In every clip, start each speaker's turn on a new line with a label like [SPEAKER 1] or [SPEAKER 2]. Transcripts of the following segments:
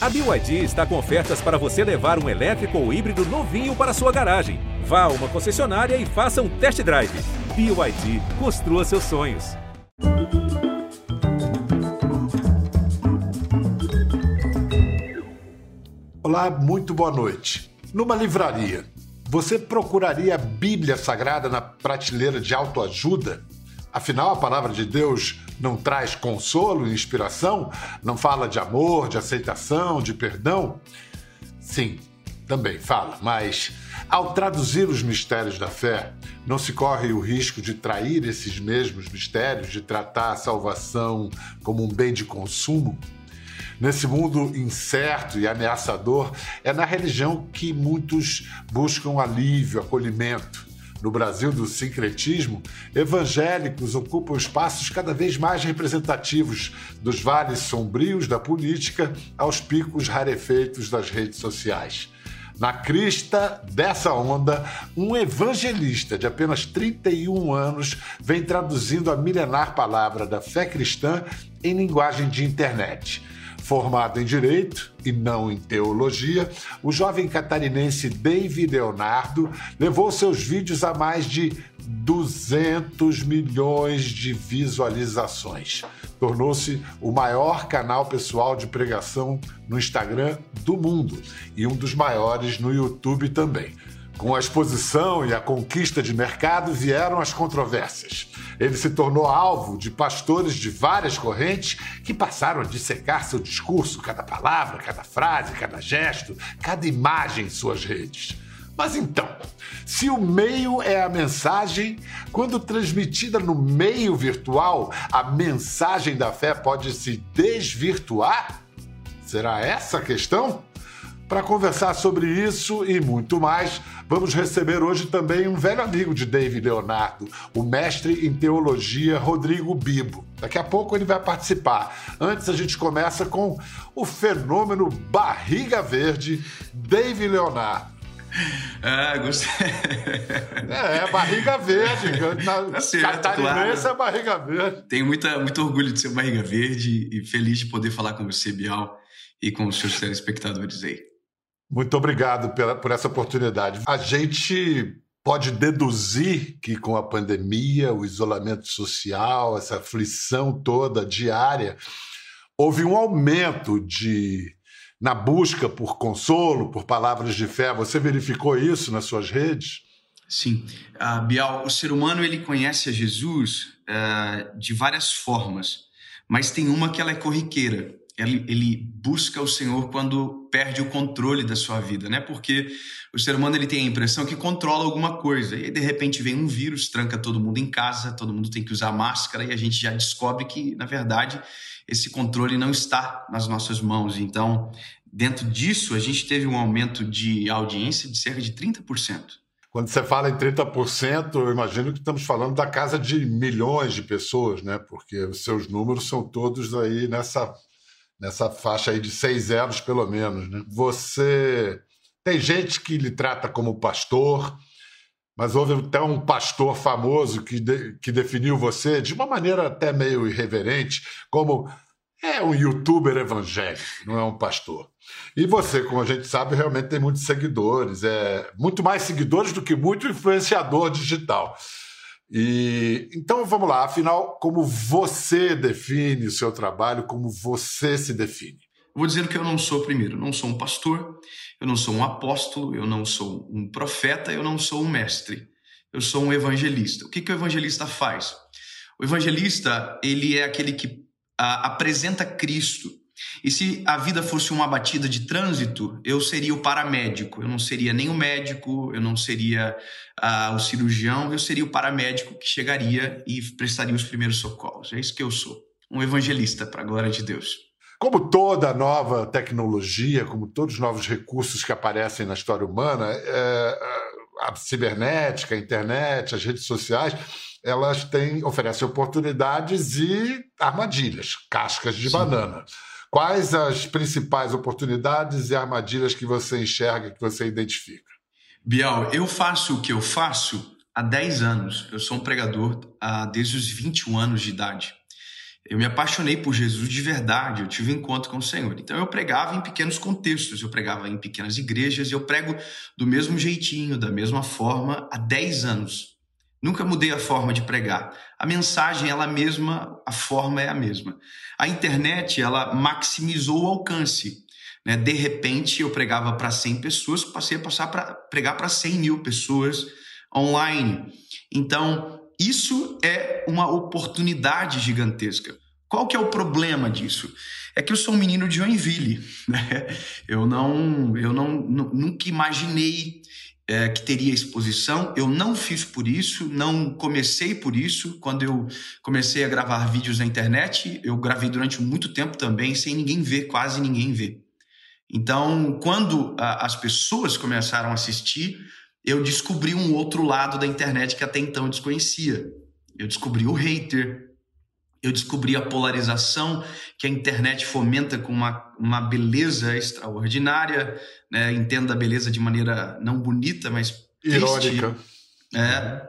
[SPEAKER 1] A BYD está com ofertas para você levar um elétrico ou híbrido novinho para sua garagem. Vá a uma concessionária e faça um test drive. BYD, construa seus sonhos.
[SPEAKER 2] Olá, muito boa noite. Numa livraria, você procuraria a Bíblia Sagrada na prateleira de autoajuda? Afinal, a palavra de Deus não traz consolo e inspiração? Não fala de amor, de aceitação, de perdão? Sim, também fala, mas ao traduzir os mistérios da fé, não se corre o risco de trair esses mesmos mistérios, de tratar a salvação como um bem de consumo? Nesse mundo incerto e ameaçador, é na religião que muitos buscam alívio, acolhimento. No Brasil do sincretismo, evangélicos ocupam espaços cada vez mais representativos, dos vales sombrios da política aos picos rarefeitos das redes sociais. Na crista dessa onda, um evangelista de apenas 31 anos vem traduzindo a milenar palavra da fé cristã em linguagem de internet. Formado em Direito e não em Teologia, o jovem catarinense David Leonardo levou seus vídeos a mais de 200 milhões de visualizações. Tornou-se o maior canal pessoal de pregação no Instagram do mundo e um dos maiores no YouTube também. Com a exposição e a conquista de mercado vieram as controvérsias. Ele se tornou alvo de pastores de várias correntes que passaram a dissecar seu discurso, cada palavra, cada frase, cada gesto, cada imagem em suas redes. Mas então, se o meio é a mensagem, quando transmitida no meio virtual, a mensagem da fé pode se desvirtuar? Será essa a questão? Para conversar sobre isso e muito mais, vamos receber hoje também um velho amigo de David Leonardo, o mestre em teologia Rodrigo Bibo. Daqui a pouco ele vai participar. Antes a gente começa com o fenômeno barriga verde, David Leonardo.
[SPEAKER 3] Ah, gostei.
[SPEAKER 2] É, é barriga verde. Na
[SPEAKER 3] tá certo, catarinense
[SPEAKER 2] claro. é barriga verde.
[SPEAKER 3] Tenho muita, muito orgulho de ser barriga verde e feliz de poder falar com você, Bial, e com os seus telespectadores aí.
[SPEAKER 2] Muito obrigado pela, por essa oportunidade. A gente pode deduzir que com a pandemia, o isolamento social, essa aflição toda diária, houve um aumento de na busca por consolo, por palavras de fé. Você verificou isso nas suas redes?
[SPEAKER 3] Sim, uh, Bial, o ser humano ele conhece a Jesus uh, de várias formas, mas tem uma que ela é corriqueira ele, ele, busca o Senhor quando perde o controle da sua vida, né? Porque o ser humano ele tem a impressão que controla alguma coisa e de repente vem um vírus, tranca todo mundo em casa, todo mundo tem que usar máscara e a gente já descobre que na verdade esse controle não está nas nossas mãos. Então, dentro disso, a gente teve um aumento de audiência de cerca de 30%.
[SPEAKER 2] Quando você fala em 30%, eu imagino que estamos falando da casa de milhões de pessoas, né? Porque os seus números são todos aí nessa nessa faixa aí de seis anos, pelo menos. Né? Você tem gente que lhe trata como pastor, mas houve até um pastor famoso que, de, que definiu você de uma maneira até meio irreverente, como é um youtuber evangélico, não é um pastor. E você, como a gente sabe, realmente tem muitos seguidores, é muito mais seguidores do que muito influenciador digital. E então vamos lá, afinal, como você define o seu trabalho, como você se define?
[SPEAKER 3] Vou dizer que eu não sou primeiro, não sou um pastor, eu não sou um apóstolo, eu não sou um profeta, eu não sou um mestre. Eu sou um evangelista. O que, que o evangelista faz? O evangelista, ele é aquele que a, apresenta Cristo e se a vida fosse uma batida de trânsito, eu seria o paramédico. Eu não seria nem o médico, eu não seria uh, o cirurgião, eu seria o paramédico que chegaria e prestaria os primeiros socorros. É isso que eu sou. Um evangelista, para a glória de Deus.
[SPEAKER 2] Como toda nova tecnologia, como todos os novos recursos que aparecem na história humana, é, a cibernética, a internet, as redes sociais, elas têm, oferecem oportunidades e armadilhas, cascas de Sim. banana. Quais as principais oportunidades e armadilhas que você enxerga, que você identifica?
[SPEAKER 3] Bial, eu faço o que eu faço há 10 anos. Eu sou um pregador desde os 21 anos de idade. Eu me apaixonei por Jesus de verdade, eu tive um encontro com o Senhor. Então eu pregava em pequenos contextos, eu pregava em pequenas igrejas e eu prego do mesmo jeitinho, da mesma forma, há 10 anos. Nunca mudei a forma de pregar. A mensagem ela mesma, a forma é a mesma. A internet ela maximizou o alcance. Né? De repente eu pregava para 100 pessoas, passei a passar para pregar para 100 mil pessoas online. Então isso é uma oportunidade gigantesca. Qual que é o problema disso? É que eu sou um menino de Joinville, né? Eu não, eu não, nunca imaginei é, que teria exposição. Eu não fiz por isso, não comecei por isso. Quando eu comecei a gravar vídeos na internet, eu gravei durante muito tempo também, sem ninguém ver, quase ninguém ver. Então, quando a, as pessoas começaram a assistir, eu descobri um outro lado da internet que até então eu desconhecia. Eu descobri o hater, eu descobri a polarização que a internet fomenta com uma, uma beleza extraordinária, né? entenda a beleza de maneira não bonita, mas
[SPEAKER 2] irônica.
[SPEAKER 3] É.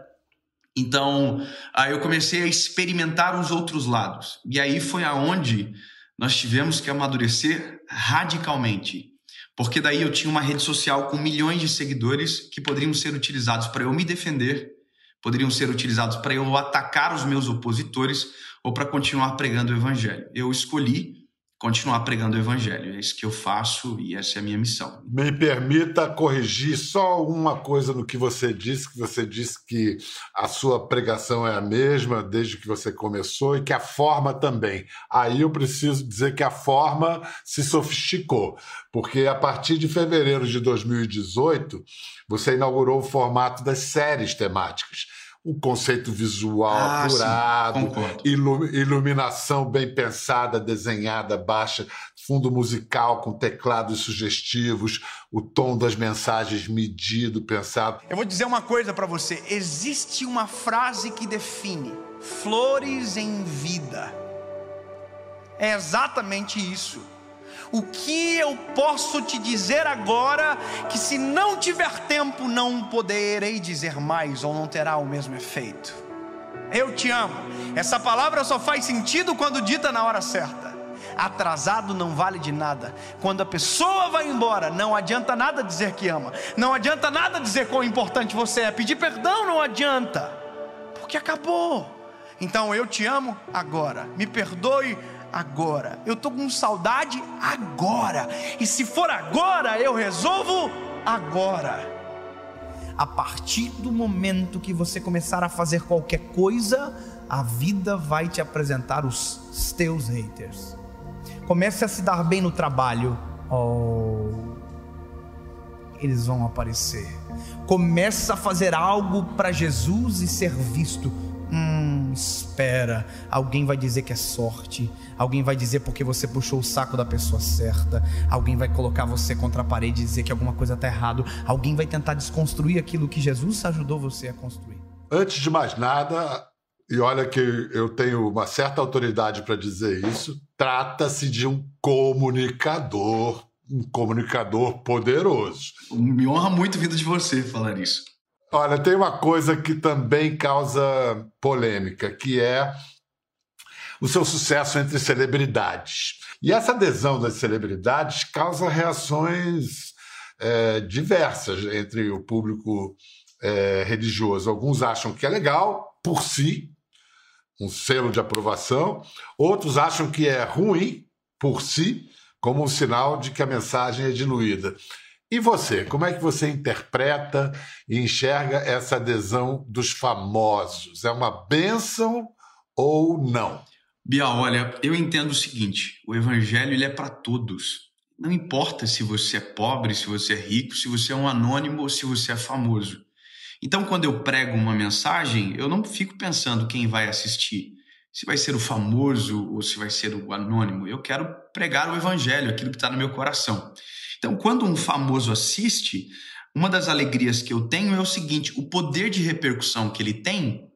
[SPEAKER 3] Então, aí eu comecei a experimentar os outros lados. E aí foi aonde nós tivemos que amadurecer radicalmente. Porque daí eu tinha uma rede social com milhões de seguidores que poderiam ser utilizados para eu me defender, poderiam ser utilizados para eu atacar os meus opositores ou para continuar pregando o evangelho. Eu escolhi continuar pregando o evangelho. É isso que eu faço e essa é a minha missão.
[SPEAKER 2] Me permita corrigir só uma coisa no que você disse, que você disse que a sua pregação é a mesma desde que você começou e que a forma também. Aí eu preciso dizer que a forma se sofisticou, porque a partir de fevereiro de 2018, você inaugurou o formato das séries temáticas o conceito visual ah, apurado, iluminação bem pensada, desenhada, baixa, fundo musical com teclados sugestivos, o tom das mensagens medido, pensado.
[SPEAKER 4] Eu vou dizer uma coisa para você: existe uma frase que define flores em vida. É exatamente isso. O que eu posso te dizer agora que se não tiver tempo não poderei dizer mais ou não terá o mesmo efeito? Eu te amo. Essa palavra só faz sentido quando dita na hora certa. Atrasado não vale de nada. Quando a pessoa vai embora, não adianta nada dizer que ama. Não adianta nada dizer quão importante você é. Pedir perdão não adianta. Porque acabou. Então eu te amo agora. Me perdoe agora. Eu estou com saudade agora. E se for agora, eu resolvo agora. A partir do momento que você começar a fazer qualquer coisa, a vida vai te apresentar os teus haters. Comece a se dar bem no trabalho. Oh, eles vão aparecer. Comece a fazer algo para Jesus e ser visto Hum, espera. Alguém vai dizer que é sorte. Alguém vai dizer porque você puxou o saco da pessoa certa. Alguém vai colocar você contra a parede e dizer que alguma coisa está errado. Alguém vai tentar desconstruir aquilo que Jesus ajudou você a construir.
[SPEAKER 2] Antes de mais nada, e olha que eu tenho uma certa autoridade para dizer isso, trata-se de um comunicador, um comunicador poderoso.
[SPEAKER 3] Me honra muito vida de você falar isso.
[SPEAKER 2] Olha, tem uma coisa que também causa polêmica, que é o seu sucesso entre celebridades. E essa adesão das celebridades causa reações é, diversas entre o público é, religioso. Alguns acham que é legal por si, um selo de aprovação, outros acham que é ruim por si, como um sinal de que a mensagem é diluída. E você, como é que você interpreta e enxerga essa adesão dos famosos? É uma bênção ou não?
[SPEAKER 3] Bial, olha, eu entendo o seguinte: o evangelho ele é para todos. Não importa se você é pobre, se você é rico, se você é um anônimo ou se você é famoso. Então, quando eu prego uma mensagem, eu não fico pensando quem vai assistir, se vai ser o famoso ou se vai ser o anônimo. Eu quero pregar o evangelho, aquilo que está no meu coração. Então, quando um famoso assiste, uma das alegrias que eu tenho é o seguinte: o poder de repercussão que ele tem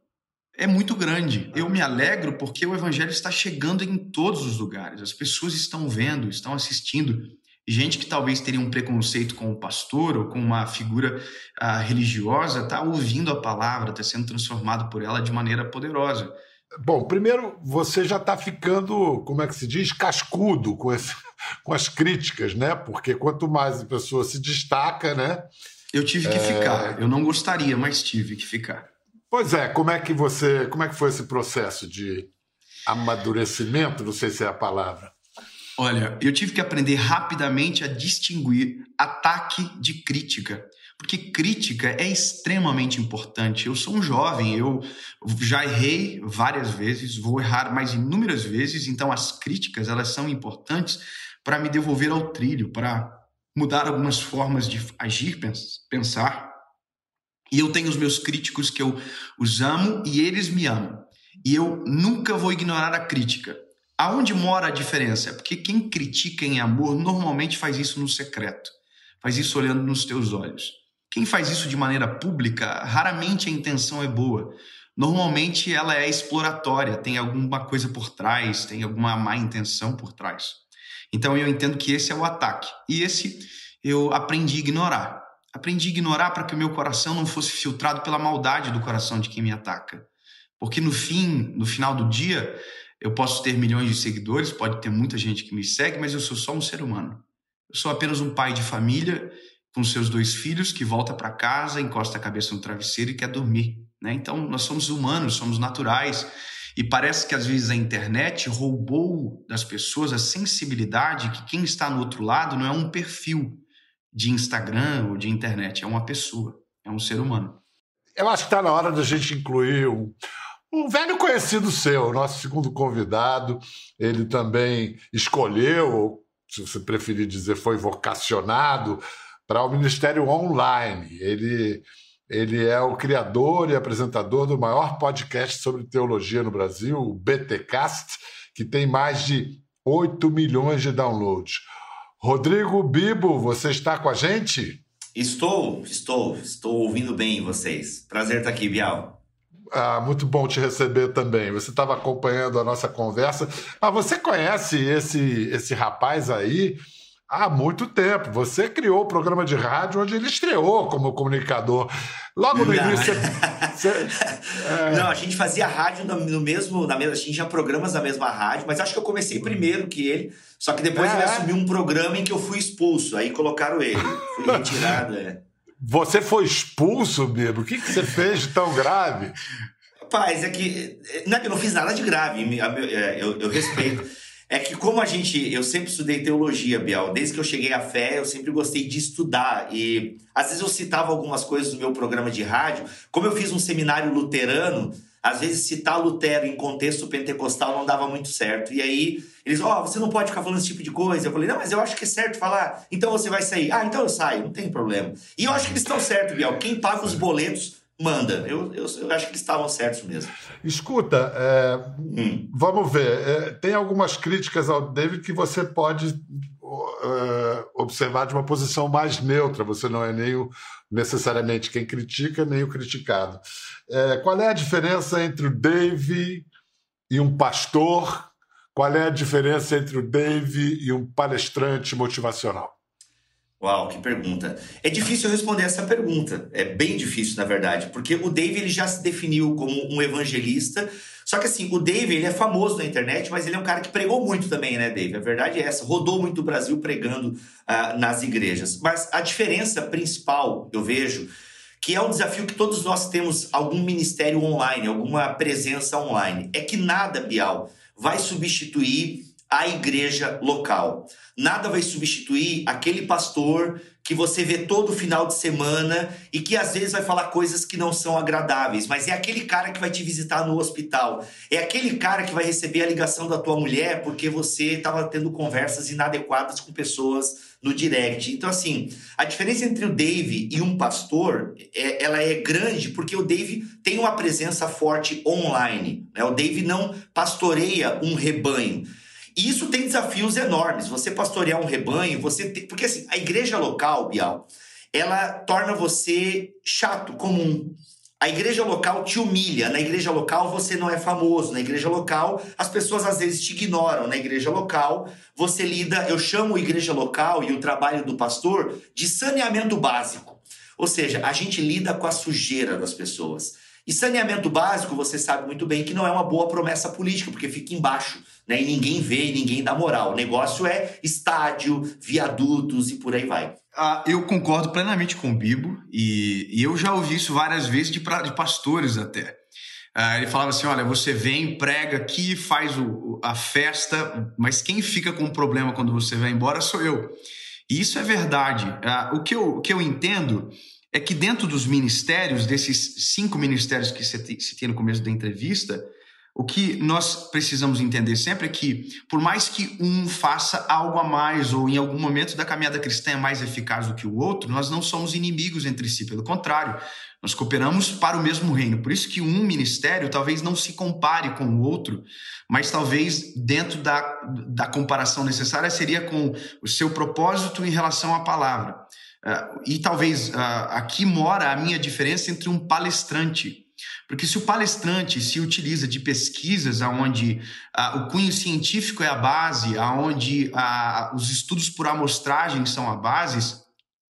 [SPEAKER 3] é muito grande. Eu me alegro porque o evangelho está chegando em todos os lugares. As pessoas estão vendo, estão assistindo. Gente que talvez teria um preconceito com o pastor ou com uma figura uh, religiosa está ouvindo a palavra, está sendo transformado por ela de maneira poderosa.
[SPEAKER 2] Bom, primeiro, você já está ficando, como é que se diz, cascudo com, esse, com as críticas, né? Porque quanto mais a pessoa se destaca, né?
[SPEAKER 3] Eu tive que é... ficar. Eu não gostaria, mas tive que ficar.
[SPEAKER 2] Pois é, como é que você, como é que foi esse processo de amadurecimento? Não sei se é a palavra.
[SPEAKER 3] Olha, eu tive que aprender rapidamente a distinguir ataque de crítica porque crítica é extremamente importante. Eu sou um jovem, eu já errei várias vezes, vou errar mais inúmeras vezes, então as críticas elas são importantes para me devolver ao trilho, para mudar algumas formas de agir, pensar. E eu tenho os meus críticos que eu os amo e eles me amam. E eu nunca vou ignorar a crítica. Aonde mora a diferença? Porque quem critica em amor normalmente faz isso no secreto, faz isso olhando nos teus olhos. Quem faz isso de maneira pública, raramente a intenção é boa. Normalmente ela é exploratória, tem alguma coisa por trás, tem alguma má intenção por trás. Então eu entendo que esse é o ataque. E esse eu aprendi a ignorar. Aprendi a ignorar para que o meu coração não fosse filtrado pela maldade do coração de quem me ataca. Porque no fim, no final do dia, eu posso ter milhões de seguidores, pode ter muita gente que me segue, mas eu sou só um ser humano. Eu sou apenas um pai de família com seus dois filhos, que volta para casa, encosta a cabeça no travesseiro e quer dormir. Né? Então, nós somos humanos, somos naturais. E parece que às vezes a internet roubou das pessoas a sensibilidade que quem está no outro lado não é um perfil de Instagram ou de internet, é uma pessoa, é um ser humano.
[SPEAKER 2] Eu acho que está na hora da gente incluir um, um velho conhecido seu, nosso segundo convidado. Ele também escolheu, se você preferir dizer, foi vocacionado para o Ministério Online. Ele, ele é o criador e apresentador do maior podcast sobre teologia no Brasil, o BTcast, que tem mais de 8 milhões de downloads. Rodrigo Bibo, você está com a gente?
[SPEAKER 5] Estou, estou, estou ouvindo bem vocês. Prazer estar aqui, Bial.
[SPEAKER 2] Ah, muito bom te receber também. Você estava acompanhando a nossa conversa. Ah, você conhece esse, esse rapaz aí? Há muito tempo. Você criou o programa de rádio onde ele estreou como comunicador. Logo no
[SPEAKER 5] não.
[SPEAKER 2] início.
[SPEAKER 5] Você, é... Não, a gente fazia rádio no, no, mesmo. Na mesma, a gente tinha programas na mesma rádio, mas acho que eu comecei primeiro que ele. Só que depois é. ele assumiu um programa em que eu fui expulso. Aí colocaram ele. Fui retirado. É.
[SPEAKER 2] Você foi expulso, Bibo? O que, que você fez de tão grave?
[SPEAKER 5] Rapaz, é que. Não é que eu não fiz nada de grave. É, eu, eu respeito. É que como a gente, eu sempre estudei teologia, Biel, desde que eu cheguei à fé, eu sempre gostei de estudar e às vezes eu citava algumas coisas no meu programa de rádio, como eu fiz um seminário luterano, às vezes citar Lutero em contexto pentecostal não dava muito certo. E aí eles, ó, oh, você não pode ficar falando esse tipo de coisa. Eu falei, não, mas eu acho que é certo falar. Então você vai sair. Ah, então eu saio, não tem problema. E eu acho que eles estão certos, Biel. Quem paga os boletos manda. Eu, eu, eu, acho que eles estavam certos mesmo.
[SPEAKER 2] Escuta, é, hum. vamos ver. É, tem algumas críticas ao David que você pode é, observar de uma posição mais neutra. Você não é nem o, necessariamente quem critica, nem o criticado. É, qual é a diferença entre o Dave e um pastor? Qual é a diferença entre o Dave e um palestrante motivacional?
[SPEAKER 5] Uau, que pergunta. É difícil responder essa pergunta. É bem difícil, na verdade, porque o Dave ele já se definiu como um evangelista. Só que assim, o Dave ele é famoso na internet, mas ele é um cara que pregou muito também, né, Dave? A verdade é essa. Rodou muito o Brasil pregando uh, nas igrejas. Mas a diferença principal, eu vejo, que é um desafio que todos nós temos algum ministério online, alguma presença online, é que nada, Bial, vai substituir a igreja local. Nada vai substituir aquele pastor que você vê todo final de semana e que às vezes vai falar coisas que não são agradáveis, mas é aquele cara que vai te visitar no hospital. É aquele cara que vai receber a ligação da tua mulher porque você estava tendo conversas inadequadas com pessoas no direct. Então, assim, a diferença entre o Dave e um pastor, é, ela é grande porque o Dave tem uma presença forte online. Né? O Dave não pastoreia um rebanho. E isso tem desafios enormes. Você pastorear um rebanho, você tem... porque assim, a igreja local, Bial, ela torna você chato, comum. A igreja local te humilha. Na igreja local você não é famoso. Na igreja local as pessoas às vezes te ignoram. Na igreja local você lida, eu chamo a igreja local e o trabalho do pastor de saneamento básico. Ou seja, a gente lida com a sujeira das pessoas. E saneamento básico, você sabe muito bem que não é uma boa promessa política, porque fica embaixo, né? E ninguém vê ninguém dá moral. O negócio é estádio, viadutos e por aí vai.
[SPEAKER 3] Ah, eu concordo plenamente com o Bibo, e, e eu já ouvi isso várias vezes de, pra, de pastores até. Ah, ele falava assim: olha, você vem, prega aqui, faz o, a festa, mas quem fica com o problema quando você vai embora sou eu. E isso é verdade. Ah, o, que eu, o que eu entendo é que dentro dos ministérios, desses cinco ministérios que você citei no começo da entrevista, o que nós precisamos entender sempre é que, por mais que um faça algo a mais ou em algum momento da caminhada cristã é mais eficaz do que o outro, nós não somos inimigos entre si, pelo contrário, nós cooperamos para o mesmo reino. Por isso que um ministério talvez não se compare com o outro, mas talvez dentro da, da comparação necessária seria com o seu propósito em relação à palavra. Uh, e talvez uh, aqui mora a minha diferença entre um palestrante. Porque se o palestrante se utiliza de pesquisas onde uh, o cunho científico é a base, onde os estudos por amostragem são a base,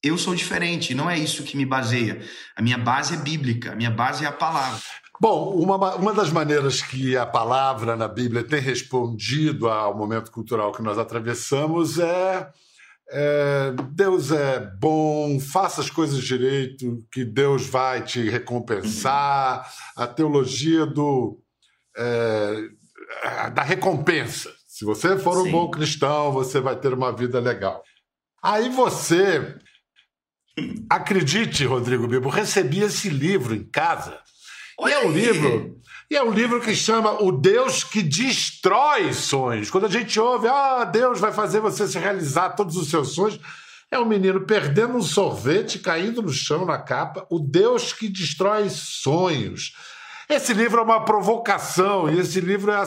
[SPEAKER 3] eu sou diferente, não é isso que me baseia. A minha base é bíblica, a minha base é a palavra.
[SPEAKER 2] Bom, uma, uma das maneiras que a palavra na Bíblia tem respondido ao momento cultural que nós atravessamos é é, Deus é bom, faça as coisas direito, que Deus vai te recompensar. A teologia do, é, da recompensa. Se você for Sim. um bom cristão, você vai ter uma vida legal. Aí você, acredite, Rodrigo Bibo, recebi esse livro em casa. Olha e é um aí. livro e é um livro que chama O Deus que Destrói Sonhos. Quando a gente ouve, ah, Deus vai fazer você se realizar todos os seus sonhos, é um menino perdendo um sorvete, caindo no chão na capa. O Deus que Destrói Sonhos. Esse livro é uma provocação e esse livro é,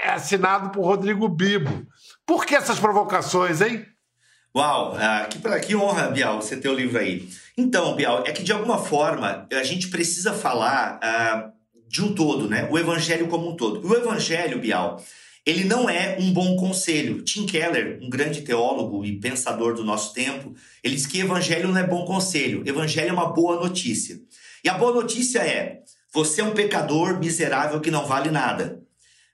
[SPEAKER 2] é assinado por Rodrigo Bibo. Por que essas provocações, hein?
[SPEAKER 5] Uau, ah, que, que honra, Bial, você ter o livro aí. Então, Bial, é que de alguma forma a gente precisa falar ah, de um todo, né? O evangelho como um todo. O evangelho, Bial, ele não é um bom conselho. Tim Keller, um grande teólogo e pensador do nosso tempo, ele diz que evangelho não é bom conselho, evangelho é uma boa notícia. E a boa notícia é: você é um pecador miserável que não vale nada.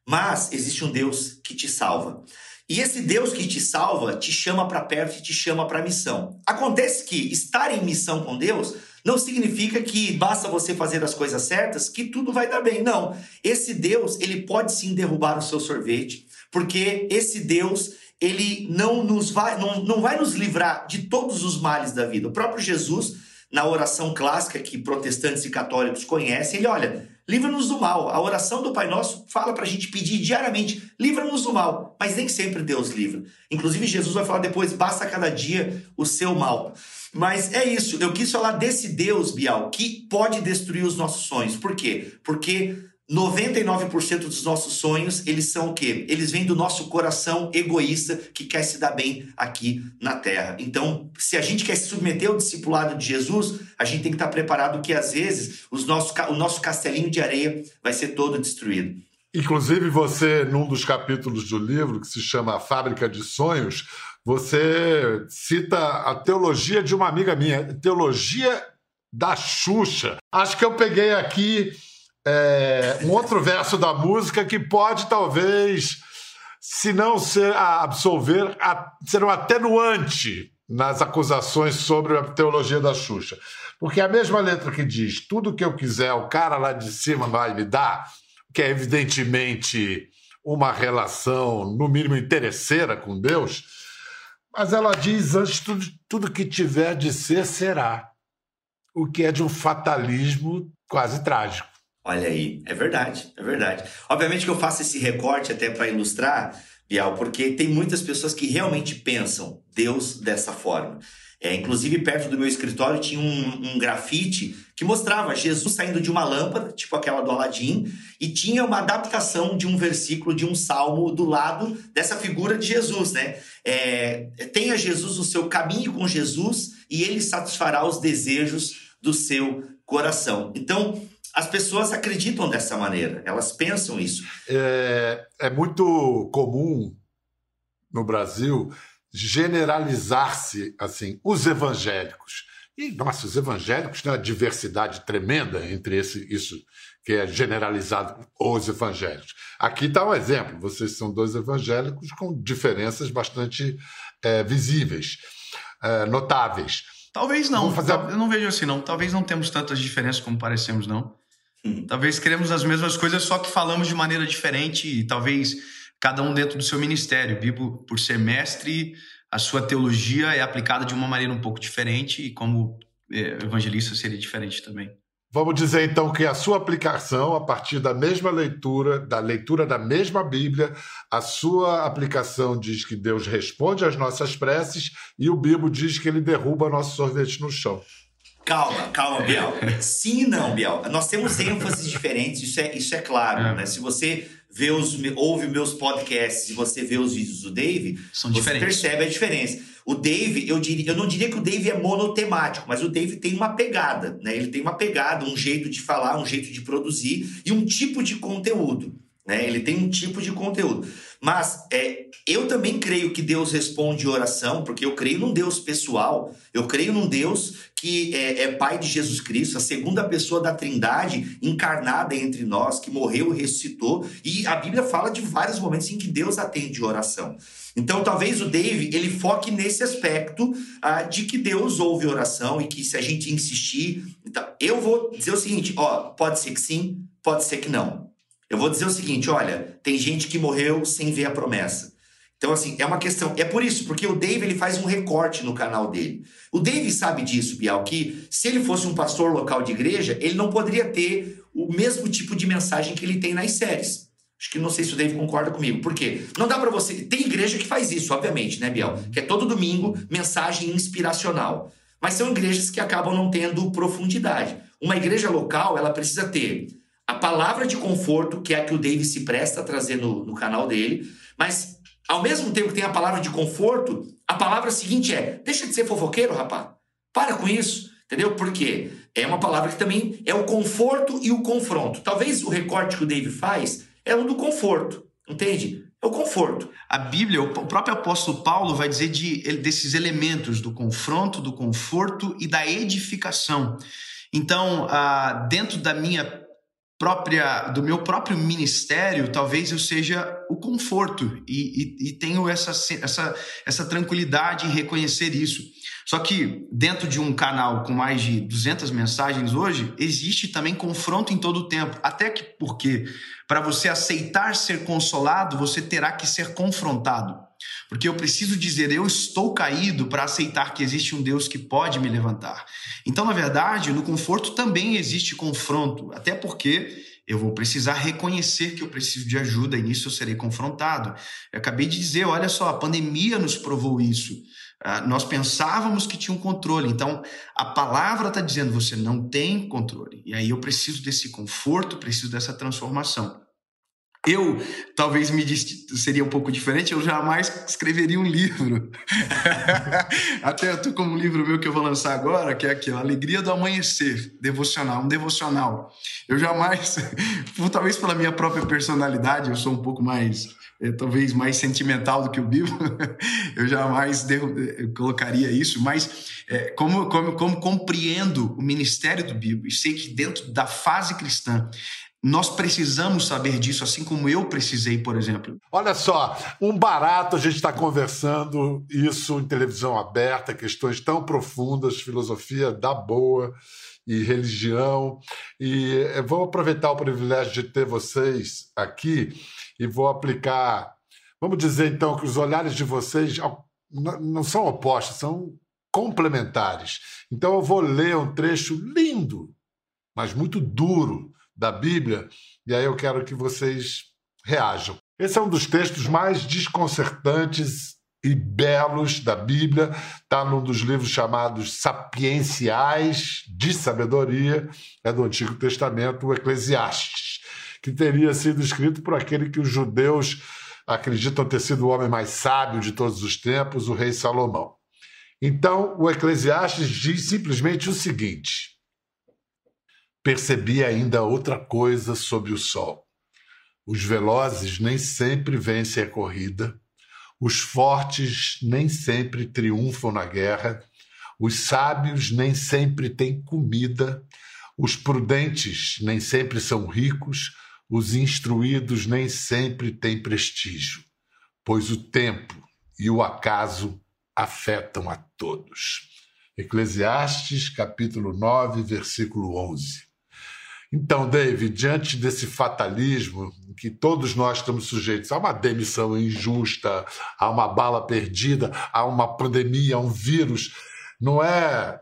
[SPEAKER 5] Mas existe um Deus que te salva. E esse Deus que te salva te chama para perto e te chama para missão. Acontece que estar em missão com Deus não significa que basta você fazer as coisas certas que tudo vai dar bem. Não. Esse Deus, ele pode sim derrubar o seu sorvete, porque esse Deus, ele não nos vai, não, não vai nos livrar de todos os males da vida. O próprio Jesus, na oração clássica que protestantes e católicos conhecem, ele olha, livra-nos do mal. A oração do Pai Nosso fala para a gente pedir diariamente, livra-nos do mal. Mas nem sempre Deus livra. Inclusive, Jesus vai falar depois, basta cada dia o seu mal. Mas é isso, eu quis falar desse Deus, Bial, que pode destruir os nossos sonhos. Por quê? Porque 99% dos nossos sonhos, eles são o quê? Eles vêm do nosso coração egoísta que quer se dar bem aqui na terra. Então, se a gente quer se submeter ao discipulado de Jesus, a gente tem que estar preparado que às vezes os nossos, o nosso castelinho de areia vai ser todo destruído.
[SPEAKER 2] Inclusive, você, num dos capítulos do livro, que se chama A Fábrica de Sonhos, você cita a teologia de uma amiga minha, teologia da Xuxa. Acho que eu peguei aqui é, um outro verso da música que pode, talvez, se não ser a absolver, a, ser um atenuante nas acusações sobre a teologia da Xuxa. Porque a mesma letra que diz tudo que eu quiser, o cara lá de cima vai me dar, que é evidentemente uma relação, no mínimo, interesseira com Deus mas ela diz antes: tudo, tudo que tiver de ser, será. O que é de um fatalismo quase trágico.
[SPEAKER 5] Olha aí, é verdade, é verdade. Obviamente que eu faço esse recorte até para ilustrar, Bial, porque tem muitas pessoas que realmente pensam Deus dessa forma. É, inclusive, perto do meu escritório tinha um, um, grafite que mostrava Jesus saindo de uma lâmpada, tipo aquela do Aladim, e tinha uma adaptação de um versículo de um salmo do lado dessa figura de Jesus, né? É, tenha Jesus o seu caminho com Jesus e ele satisfará os desejos do seu coração. Então, as pessoas acreditam dessa maneira, elas pensam isso.
[SPEAKER 2] É, é muito comum no Brasil generalizar-se assim os evangélicos. E, nossa, os evangélicos têm uma diversidade tremenda entre esse, isso que é generalizado os evangélicos. Aqui está um exemplo: vocês são dois evangélicos com diferenças bastante é, visíveis, é, notáveis.
[SPEAKER 3] Talvez não. Fazer... Eu não vejo assim, não. Talvez não temos tantas diferenças como parecemos, não. Hum. Talvez queremos as mesmas coisas, só que falamos de maneira diferente e talvez cada um dentro do seu ministério. Bibo, por ser mestre, a sua teologia é aplicada de uma maneira um pouco diferente e como é, evangelista seria diferente também.
[SPEAKER 2] Vamos dizer então que a sua aplicação, a partir da mesma leitura, da leitura da mesma Bíblia, a sua aplicação diz que Deus responde às nossas preces e o Bibo diz que ele derruba nosso sorvete no chão.
[SPEAKER 5] Calma, calma, Biel. Sim e não, Biel. Nós temos ênfases diferentes, isso é, isso é claro. É. Né? Se você vê os, ouve meus podcasts e você vê os vídeos do Dave, São você diferentes. percebe a diferença. O Dave, eu, diria, eu não diria que o Dave é monotemático, mas o Dave tem uma pegada, né? Ele tem uma pegada, um jeito de falar, um jeito de produzir e um tipo de conteúdo. Né? Ele tem um tipo de conteúdo. Mas é, eu também creio que Deus responde oração, porque eu creio num Deus pessoal, eu creio num Deus que é, é, Pai de Jesus Cristo, a segunda pessoa da Trindade encarnada entre nós, que morreu e ressuscitou. E a Bíblia fala de vários momentos em que Deus atende oração. Então, talvez o Dave ele foque nesse aspecto ah, de que Deus ouve oração e que se a gente insistir. Então, eu vou dizer o seguinte: ó, pode ser que sim, pode ser que não. Eu vou dizer o seguinte: olha, tem gente que morreu sem ver a promessa. Então, assim, é uma questão. É por isso, porque o Dave ele faz um recorte no canal dele. O Dave sabe disso, Bial, que se ele fosse um pastor local de igreja, ele não poderia ter o mesmo tipo de mensagem que ele tem nas séries. Acho que não sei se o Dave concorda comigo. Por quê? Não dá para você. Tem igreja que faz isso, obviamente, né, Biel? Que é todo domingo mensagem inspiracional. Mas são igrejas que acabam não tendo profundidade. Uma igreja local, ela precisa ter a palavra de conforto, que é a que o Dave se presta a trazer no, no canal dele, mas ao mesmo tempo que tem a palavra de conforto, a palavra seguinte é: deixa de ser fofoqueiro, rapaz. Para com isso. Entendeu? Porque é uma palavra que também é o conforto e o confronto. Talvez o recorte que o Dave faz é o do conforto. Entende? É o conforto.
[SPEAKER 3] A Bíblia, o próprio apóstolo Paulo vai dizer de, desses elementos do confronto, do conforto e da edificação. Então, ah, dentro da minha própria, do meu próprio ministério, talvez eu seja o conforto e, e, e, tenho essa, essa, essa tranquilidade em reconhecer isso. Só que dentro de um canal com mais de 200 mensagens hoje, existe também confronto em todo o tempo. Até que porque para você aceitar ser consolado, você terá que ser confrontado. Porque eu preciso dizer, eu estou caído para aceitar que existe um Deus que pode me levantar. Então, na verdade, no conforto também existe confronto, até porque eu vou precisar reconhecer que eu preciso de ajuda e nisso eu serei confrontado. Eu acabei de dizer, olha só, a pandemia nos provou isso. Uh, nós pensávamos que tinha um controle, então a palavra está dizendo você não tem controle. E aí eu preciso desse conforto, preciso dessa transformação. Eu talvez me seria um pouco diferente, eu jamais escreveria um livro. Até eu tô com um livro meu que eu vou lançar agora, que é aqui, ó, Alegria do Amanhecer, devocional, um devocional. Eu jamais, talvez pela minha própria personalidade, eu sou um pouco mais, é, talvez mais sentimental do que o Bibo, eu jamais eu colocaria isso, mas é, como, como, como compreendo o ministério do Bibo e sei que dentro da fase cristã nós precisamos saber disso, assim como eu precisei, por exemplo.
[SPEAKER 2] Olha só, um barato a gente está conversando isso em televisão aberta, questões tão profundas, filosofia da boa e religião. E vou aproveitar o privilégio de ter vocês aqui e vou aplicar. Vamos dizer então que os olhares de vocês não são opostos, são complementares. Então eu vou ler um trecho lindo, mas muito duro da Bíblia, e aí eu quero que vocês reajam. Esse é um dos textos mais desconcertantes e belos da Bíblia, está num dos livros chamados Sapienciais de Sabedoria, é do Antigo Testamento, o Eclesiastes, que teria sido escrito por aquele que os judeus acreditam ter sido o homem mais sábio de todos os tempos, o rei Salomão. Então, o Eclesiastes diz simplesmente o seguinte: percebi ainda outra coisa sobre o sol. Os velozes nem sempre vencem a corrida, os fortes nem sempre triunfam na guerra, os sábios nem sempre têm comida, Os prudentes nem sempre são ricos, os instruídos nem sempre têm prestígio, pois o tempo e o acaso afetam a todos. Eclesiastes, capítulo 9, versículo 11. Então, David, diante desse fatalismo que todos nós estamos sujeitos a uma demissão injusta, a uma bala perdida, a uma pandemia, a um vírus, não é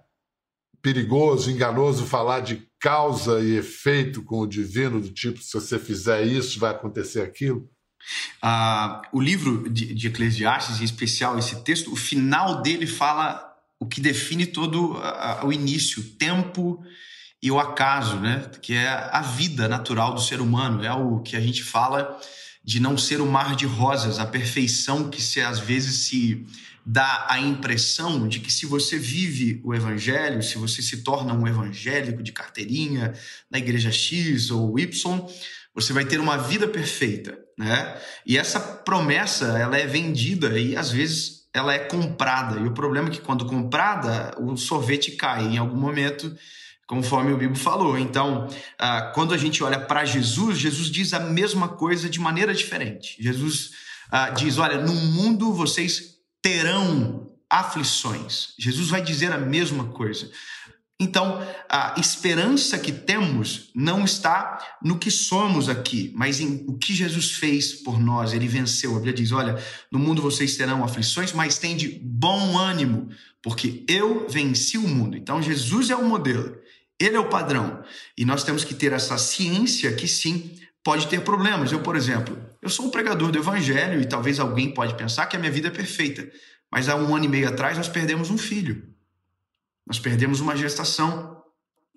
[SPEAKER 2] perigoso, enganoso falar de causa e efeito com o divino, do tipo, se você fizer isso, vai acontecer aquilo?
[SPEAKER 3] Ah, o livro de, de Eclesiastes, em especial esse texto, o final dele fala o que define todo o início, tempo e o acaso, né? Que é a vida natural do ser humano, é o que a gente fala de não ser o mar de rosas, a perfeição que se às vezes se dá a impressão de que se você vive o evangelho, se você se torna um evangélico de carteirinha na igreja X ou Y, você vai ter uma vida perfeita, né? E essa promessa, ela é vendida e às vezes ela é comprada. E o problema é que quando comprada, o sorvete cai em algum momento conforme o Bíblia falou. Então, ah, quando a gente olha para Jesus, Jesus diz a mesma coisa de maneira diferente. Jesus ah, diz: Olha, no mundo vocês terão aflições. Jesus vai dizer a mesma coisa. Então, a esperança que temos não está no que somos aqui, mas em o que Jesus fez por nós. Ele venceu. A Bíblia diz: Olha, no mundo vocês terão aflições, mas tem de bom ânimo, porque eu venci o mundo. Então, Jesus é o modelo. Ele é o padrão. E nós temos que ter essa ciência que sim, pode ter problemas. Eu, por exemplo, eu sou um pregador do evangelho e talvez alguém pode pensar que a minha vida é perfeita. Mas há um ano e meio atrás nós perdemos um filho. Nós perdemos uma gestação.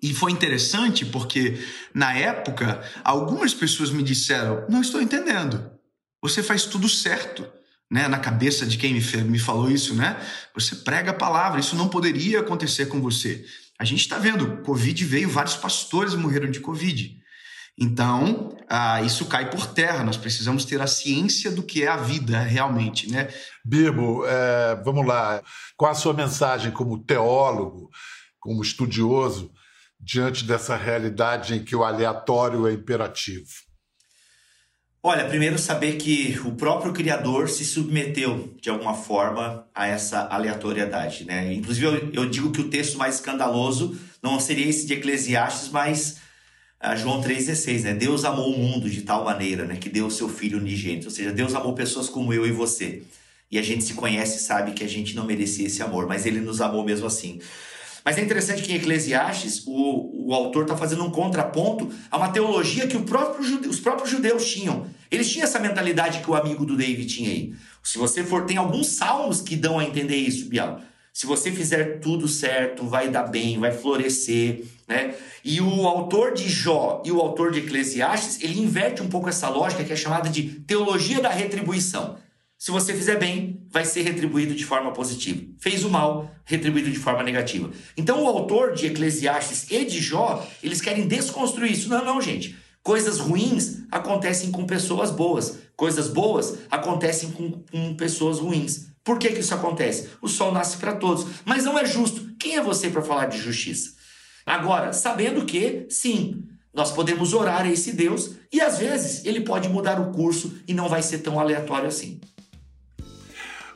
[SPEAKER 3] E foi interessante porque, na época, algumas pessoas me disseram: Não estou entendendo. Você faz tudo certo. Né, na cabeça de quem me, falou isso, né? Você prega a palavra, isso não poderia acontecer com você. A gente está vendo, Covid veio, vários pastores morreram de Covid. Então, ah, isso cai por terra. Nós precisamos ter a ciência do que é a vida realmente, né?
[SPEAKER 2] Bibo, é, vamos lá. Qual a sua mensagem como teólogo, como estudioso, diante dessa realidade em que o aleatório é imperativo?
[SPEAKER 5] Olha, primeiro saber que o próprio Criador se submeteu de alguma forma a essa aleatoriedade, né? Inclusive eu, eu digo que o texto mais escandaloso não seria esse de Eclesiastes, mas uh, João 3,16, né? Deus amou o mundo de tal maneira, né? Que deu o seu Filho unigênito, ou seja, Deus amou pessoas como eu e você. E a gente se conhece e sabe que a gente não merecia esse amor, mas Ele nos amou mesmo assim. Mas é interessante que em Eclesiastes o, o autor está fazendo um contraponto a uma teologia que próprio, os próprios judeus tinham. Eles tinham essa mentalidade que o amigo do David tinha aí. Se você for, tem alguns salmos que dão a entender isso, Bial. Se você fizer tudo certo, vai dar bem, vai florescer, né? E o autor de Jó e o autor de Eclesiastes, ele inverte um pouco essa lógica que é chamada de teologia da retribuição. Se você fizer bem, vai ser retribuído de forma positiva. Fez o mal, retribuído de forma negativa. Então, o autor de Eclesiastes e de Jó, eles querem desconstruir isso. Não, não, gente. Coisas ruins acontecem com pessoas boas. Coisas boas acontecem com, com pessoas ruins. Por que, que isso acontece? O sol nasce para todos. Mas não é justo. Quem é você para falar de justiça? Agora, sabendo que, sim, nós podemos orar a esse Deus e às vezes ele pode mudar o curso e não vai ser tão aleatório assim.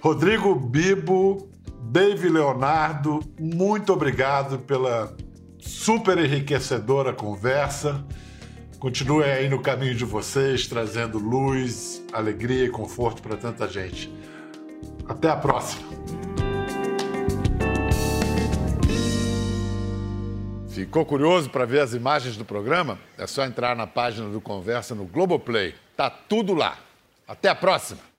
[SPEAKER 2] Rodrigo Bibo, Dave Leonardo, muito obrigado pela super enriquecedora conversa. Continue aí no caminho de vocês, trazendo luz, alegria e conforto para tanta gente. Até a próxima. Ficou curioso para ver as imagens do programa? É só entrar na página do Conversa no Globoplay. Tá tudo lá. Até a próxima.